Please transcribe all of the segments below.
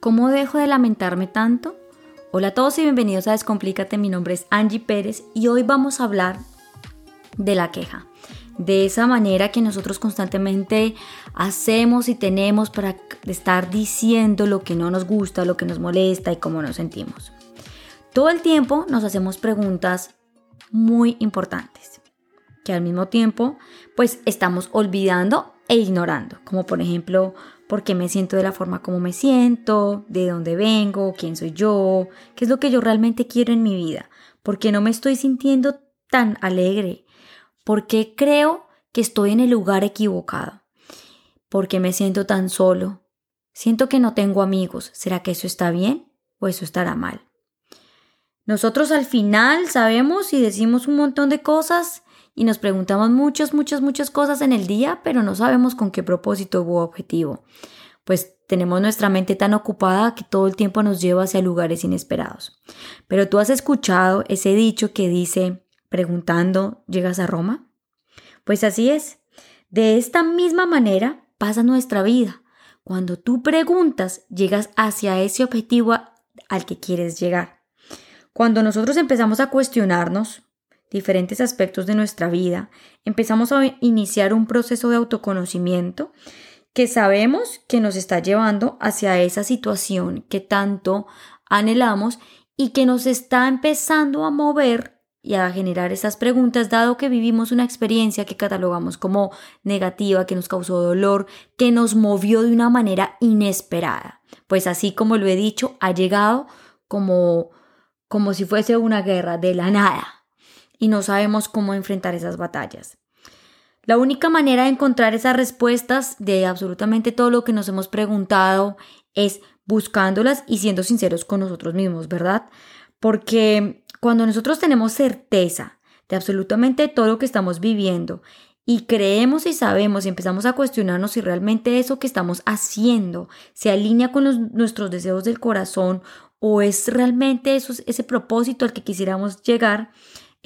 ¿Cómo dejo de lamentarme tanto? Hola a todos y bienvenidos a Descomplícate. Mi nombre es Angie Pérez y hoy vamos a hablar de la queja. De esa manera que nosotros constantemente hacemos y tenemos para estar diciendo lo que no nos gusta, lo que nos molesta y cómo nos sentimos. Todo el tiempo nos hacemos preguntas muy importantes que al mismo tiempo pues estamos olvidando e ignorando, como por ejemplo, por qué me siento de la forma como me siento, de dónde vengo, quién soy yo, qué es lo que yo realmente quiero en mi vida, por qué no me estoy sintiendo tan alegre, por qué creo que estoy en el lugar equivocado, por qué me siento tan solo, siento que no tengo amigos, ¿será que eso está bien o eso estará mal? Nosotros al final sabemos y decimos un montón de cosas y nos preguntamos muchas, muchas, muchas cosas en el día, pero no sabemos con qué propósito u objetivo. Pues tenemos nuestra mente tan ocupada que todo el tiempo nos lleva hacia lugares inesperados. Pero tú has escuchado ese dicho que dice, preguntando, ¿llegas a Roma? Pues así es. De esta misma manera pasa nuestra vida. Cuando tú preguntas, llegas hacia ese objetivo al que quieres llegar. Cuando nosotros empezamos a cuestionarnos, diferentes aspectos de nuestra vida, empezamos a iniciar un proceso de autoconocimiento que sabemos que nos está llevando hacia esa situación que tanto anhelamos y que nos está empezando a mover y a generar esas preguntas, dado que vivimos una experiencia que catalogamos como negativa, que nos causó dolor, que nos movió de una manera inesperada. Pues así como lo he dicho, ha llegado como, como si fuese una guerra de la nada y no sabemos cómo enfrentar esas batallas. La única manera de encontrar esas respuestas de absolutamente todo lo que nos hemos preguntado es buscándolas y siendo sinceros con nosotros mismos, ¿verdad? Porque cuando nosotros tenemos certeza de absolutamente todo lo que estamos viviendo y creemos y sabemos y empezamos a cuestionarnos si realmente eso que estamos haciendo se alinea con nuestros deseos del corazón o es realmente eso, ese propósito al que quisiéramos llegar,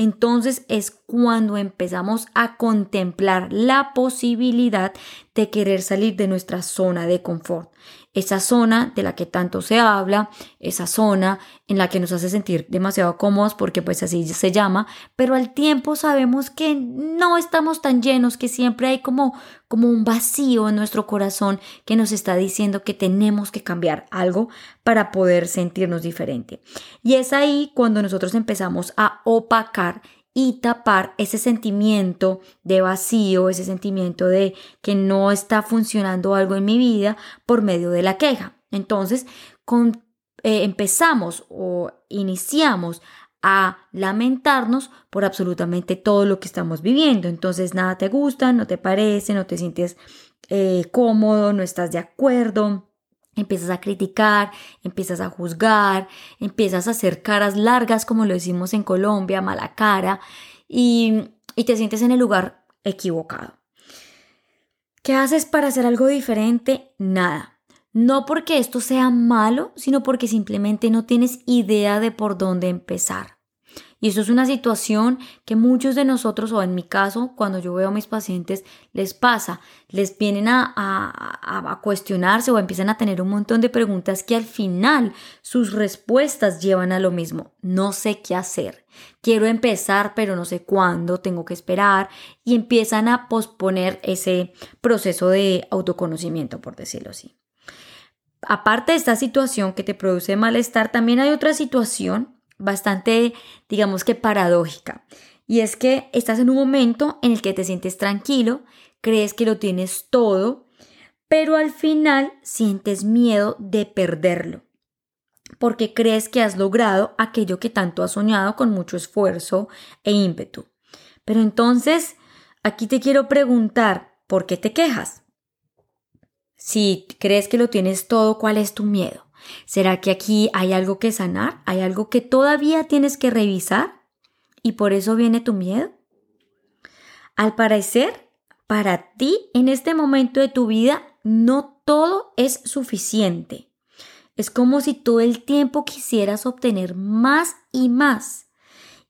entonces es cuando empezamos a contemplar la posibilidad de querer salir de nuestra zona de confort esa zona de la que tanto se habla, esa zona en la que nos hace sentir demasiado cómodos porque pues así se llama, pero al tiempo sabemos que no estamos tan llenos, que siempre hay como, como un vacío en nuestro corazón que nos está diciendo que tenemos que cambiar algo para poder sentirnos diferente. Y es ahí cuando nosotros empezamos a opacar y tapar ese sentimiento de vacío, ese sentimiento de que no está funcionando algo en mi vida por medio de la queja. Entonces, eh, empezamos o iniciamos a lamentarnos por absolutamente todo lo que estamos viviendo. Entonces, nada te gusta, no te parece, no te sientes eh, cómodo, no estás de acuerdo. Empiezas a criticar, empiezas a juzgar, empiezas a hacer caras largas, como lo decimos en Colombia, mala cara, y, y te sientes en el lugar equivocado. ¿Qué haces para hacer algo diferente? Nada. No porque esto sea malo, sino porque simplemente no tienes idea de por dónde empezar. Y eso es una situación que muchos de nosotros, o en mi caso, cuando yo veo a mis pacientes, les pasa. Les vienen a, a, cuestionarse o empiezan a tener un montón de preguntas que al final sus respuestas llevan a lo mismo. No sé qué hacer. Quiero empezar, pero no sé cuándo, tengo que esperar. Y empiezan a posponer ese proceso de autoconocimiento, por decirlo así. Aparte de esta situación que te produce malestar, también hay otra situación bastante, digamos que paradójica. Y es que estás en un momento en el que te sientes tranquilo, crees que lo tienes todo, pero al final sientes miedo de perderlo, porque crees que has logrado aquello que tanto has soñado con mucho esfuerzo e ímpetu. Pero entonces, aquí te quiero preguntar, ¿por qué te quejas? Si crees que lo tienes todo, ¿cuál es tu miedo? ¿Será que aquí hay algo que sanar? ¿Hay algo que todavía tienes que revisar? ¿Y por eso viene tu miedo? Al parecer, para ti en este momento de tu vida no todo es suficiente. Es como si todo el tiempo quisieras obtener más y más.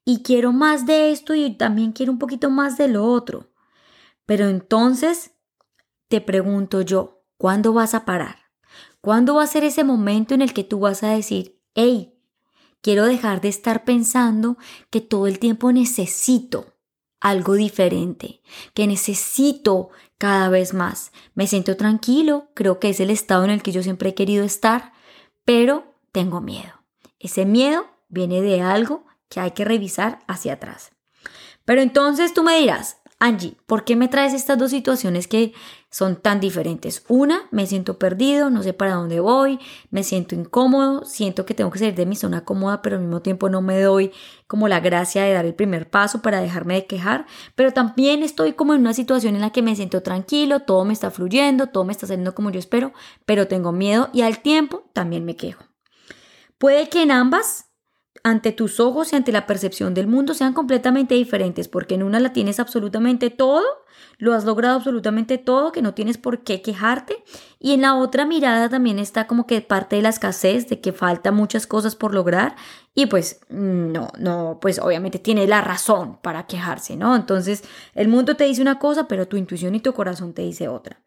Y quiero más de esto y también quiero un poquito más de lo otro. Pero entonces te pregunto yo, ¿cuándo vas a parar? ¿Cuándo va a ser ese momento en el que tú vas a decir, hey, quiero dejar de estar pensando que todo el tiempo necesito algo diferente, que necesito cada vez más. Me siento tranquilo, creo que es el estado en el que yo siempre he querido estar, pero tengo miedo. Ese miedo viene de algo que hay que revisar hacia atrás. Pero entonces tú me dirás, Angie, ¿por qué me traes estas dos situaciones que son tan diferentes? Una, me siento perdido, no sé para dónde voy, me siento incómodo, siento que tengo que salir de mi zona cómoda, pero al mismo tiempo no me doy como la gracia de dar el primer paso para dejarme de quejar, pero también estoy como en una situación en la que me siento tranquilo, todo me está fluyendo, todo me está saliendo como yo espero, pero tengo miedo y al tiempo también me quejo. Puede que en ambas ante tus ojos y ante la percepción del mundo sean completamente diferentes, porque en una la tienes absolutamente todo, lo has logrado absolutamente todo, que no tienes por qué quejarte, y en la otra mirada también está como que parte de la escasez, de que falta muchas cosas por lograr, y pues no, no, pues obviamente tiene la razón para quejarse, ¿no? Entonces el mundo te dice una cosa, pero tu intuición y tu corazón te dice otra.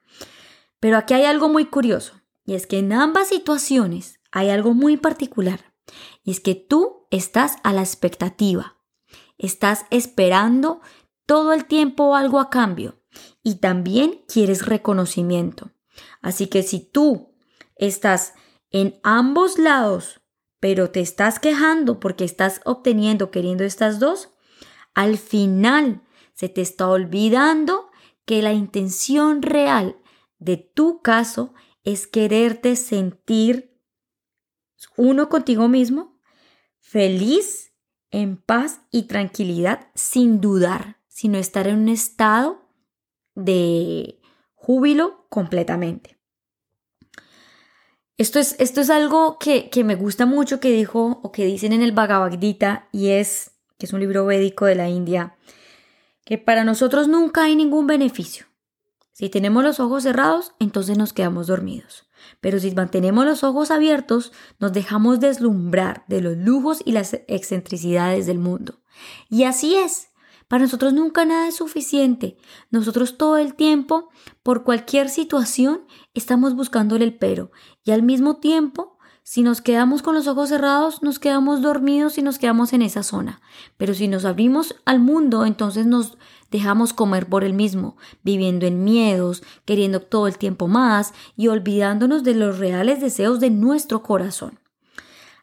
Pero aquí hay algo muy curioso, y es que en ambas situaciones hay algo muy particular. Y es que tú estás a la expectativa. Estás esperando todo el tiempo algo a cambio y también quieres reconocimiento. Así que si tú estás en ambos lados, pero te estás quejando porque estás obteniendo, queriendo estas dos, al final se te está olvidando que la intención real de tu caso es quererte sentir uno contigo mismo feliz, en paz y tranquilidad sin dudar, sino estar en un estado de júbilo completamente. Esto es, esto es algo que, que, me gusta mucho que dijo o que dicen en el Bhagavad Gita y es, que es un libro védico de la India, que para nosotros nunca hay ningún beneficio. Si tenemos los ojos cerrados, entonces nos quedamos dormidos. Pero si mantenemos los ojos abiertos, nos dejamos deslumbrar de los lujos y las excentricidades del mundo. Y así es. Para nosotros nunca nada es suficiente. Nosotros todo el tiempo, por cualquier situación, estamos buscándole el pero. Y al mismo tiempo, si nos quedamos con los ojos cerrados, nos quedamos dormidos y nos quedamos en esa zona. Pero si nos abrimos al mundo, entonces nos dejamos comer por el mismo, viviendo en miedos, queriendo todo el tiempo más y olvidándonos de los reales deseos de nuestro corazón.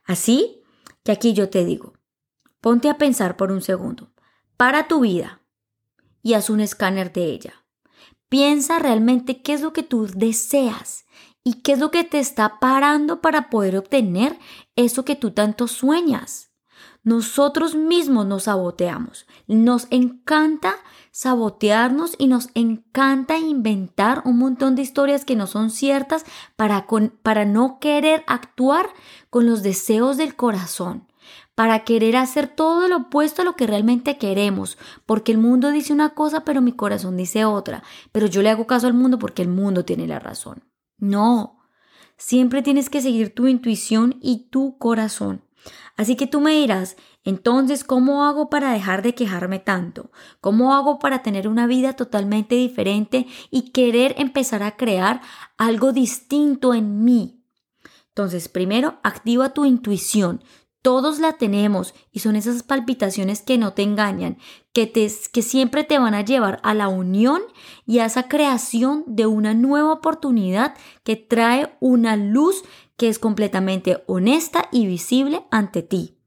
Así que aquí yo te digo, ponte a pensar por un segundo, para tu vida y haz un escáner de ella. Piensa realmente qué es lo que tú deseas y qué es lo que te está parando para poder obtener eso que tú tanto sueñas. Nosotros mismos nos saboteamos. Nos encanta sabotearnos y nos encanta inventar un montón de historias que no son ciertas para, para no querer actuar con los deseos del corazón para querer hacer todo lo opuesto a lo que realmente queremos, porque el mundo dice una cosa, pero mi corazón dice otra, pero yo le hago caso al mundo porque el mundo tiene la razón. No, siempre tienes que seguir tu intuición y tu corazón. Así que tú me dirás, entonces, ¿cómo hago para dejar de quejarme tanto? ¿Cómo hago para tener una vida totalmente diferente y querer empezar a crear algo distinto en mí? Entonces, primero, activa tu intuición. Todos la tenemos y son esas palpitaciones que no te engañan, que, te, que siempre te van a llevar a la unión y a esa creación de una nueva oportunidad que trae una luz que es completamente honesta y visible ante ti.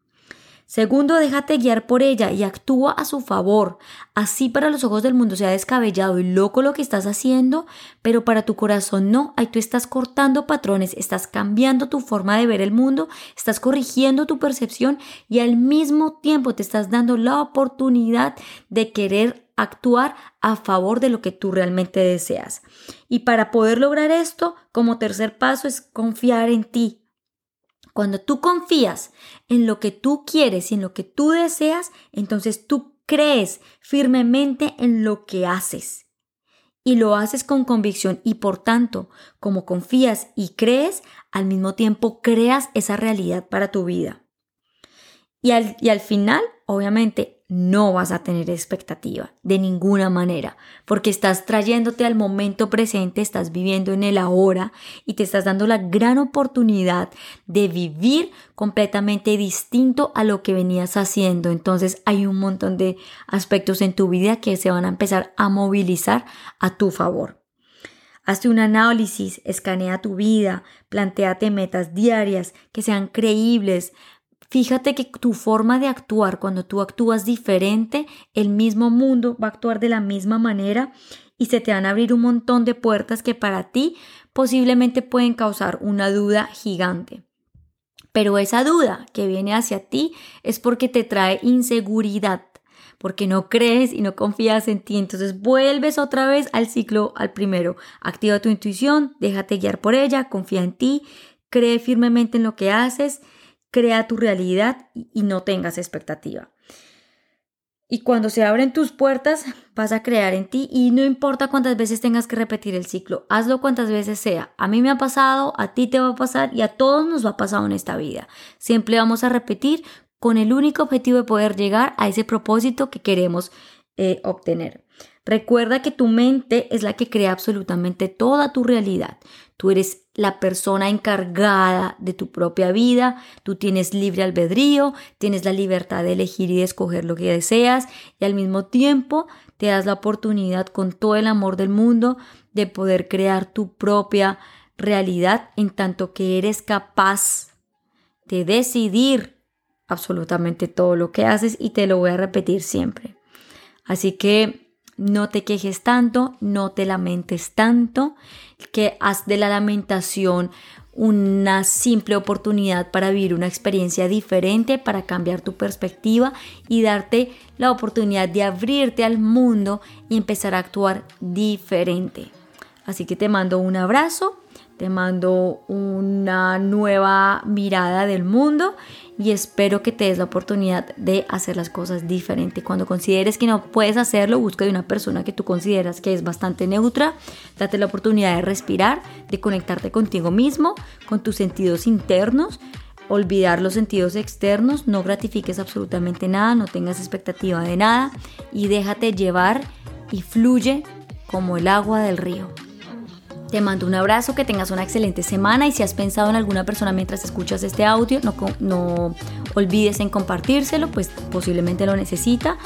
Segundo, déjate guiar por ella y actúa a su favor. Así para los ojos del mundo sea descabellado y loco lo que estás haciendo, pero para tu corazón no. Ahí tú estás cortando patrones, estás cambiando tu forma de ver el mundo, estás corrigiendo tu percepción y al mismo tiempo te estás dando la oportunidad de querer actuar a favor de lo que tú realmente deseas. Y para poder lograr esto, como tercer paso es confiar en ti, cuando tú confías en lo que tú quieres y en lo que tú deseas, entonces tú crees firmemente en lo que haces. Y lo haces con convicción y por tanto, como confías y crees, al mismo tiempo creas esa realidad para tu vida. Y al, y al final, obviamente, no vas a tener expectativa de ninguna manera, porque estás trayéndote al momento presente, estás viviendo en el ahora y te estás dando la gran oportunidad de vivir completamente distinto a lo que venías haciendo. Entonces hay un montón de aspectos en tu vida que se van a empezar a movilizar a tu favor. Hazte un análisis, escanea tu vida, planteate metas diarias que sean creíbles, Fíjate que tu forma de actuar, cuando tú actúas diferente, el mismo mundo va a actuar de la misma manera y se te van a abrir un montón de puertas que para ti posiblemente pueden causar una duda gigante. Pero esa duda que viene hacia ti es porque te trae inseguridad, porque no crees y no confías en ti. Entonces vuelves otra vez al ciclo, al primero. Activa tu intuición, déjate guiar por ella, confía en ti, cree firmemente en lo que haces crea tu realidad y no tengas expectativa. Y cuando se abren tus puertas, vas a crear en ti y no importa cuántas veces tengas que repetir el ciclo, hazlo cuantas veces sea. A mí me ha pasado, a ti te va a pasar y a todos nos va a pasar en esta vida. Siempre vamos a repetir con el único objetivo de poder llegar a ese propósito que queremos eh, obtener. Recuerda que tu mente es la que crea absolutamente toda tu realidad. Tú eres la persona encargada de tu propia vida, tú tienes libre albedrío, tienes la libertad de elegir y de escoger lo que deseas y al mismo tiempo te das la oportunidad con todo el amor del mundo de poder crear tu propia realidad en tanto que eres capaz de decidir absolutamente todo lo que haces y te lo voy a repetir siempre. Así que no te quejes tanto, no te lamentes tanto, que haz de la lamentación una simple oportunidad para vivir una experiencia diferente, para cambiar tu perspectiva y darte la oportunidad de abrirte al mundo y empezar a actuar diferente. Así que te mando un abrazo, te mando una nueva mirada del mundo y espero que te des la oportunidad de hacer las cosas diferente. Cuando consideres que no puedes hacerlo, busca de una persona que tú consideras que es bastante neutra, date la oportunidad de respirar, de conectarte contigo mismo, con tus sentidos internos, olvidar los sentidos externos, no gratifiques absolutamente nada, no tengas expectativa de nada y déjate llevar y fluye como el agua del río. Te mando un abrazo, que tengas una excelente semana y si has pensado en alguna persona mientras escuchas este audio, no, no olvides en compartírselo, pues posiblemente lo necesita.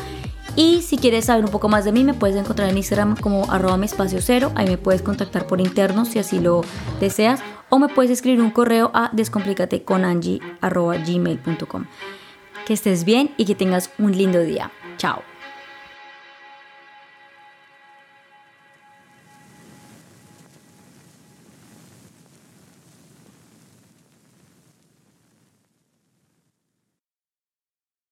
Y si quieres saber un poco más de mí, me puedes encontrar en Instagram como arroba mi cero. Ahí me puedes contactar por interno si así lo deseas. O me puedes escribir un correo a gmail.com Que estés bien y que tengas un lindo día. Chao.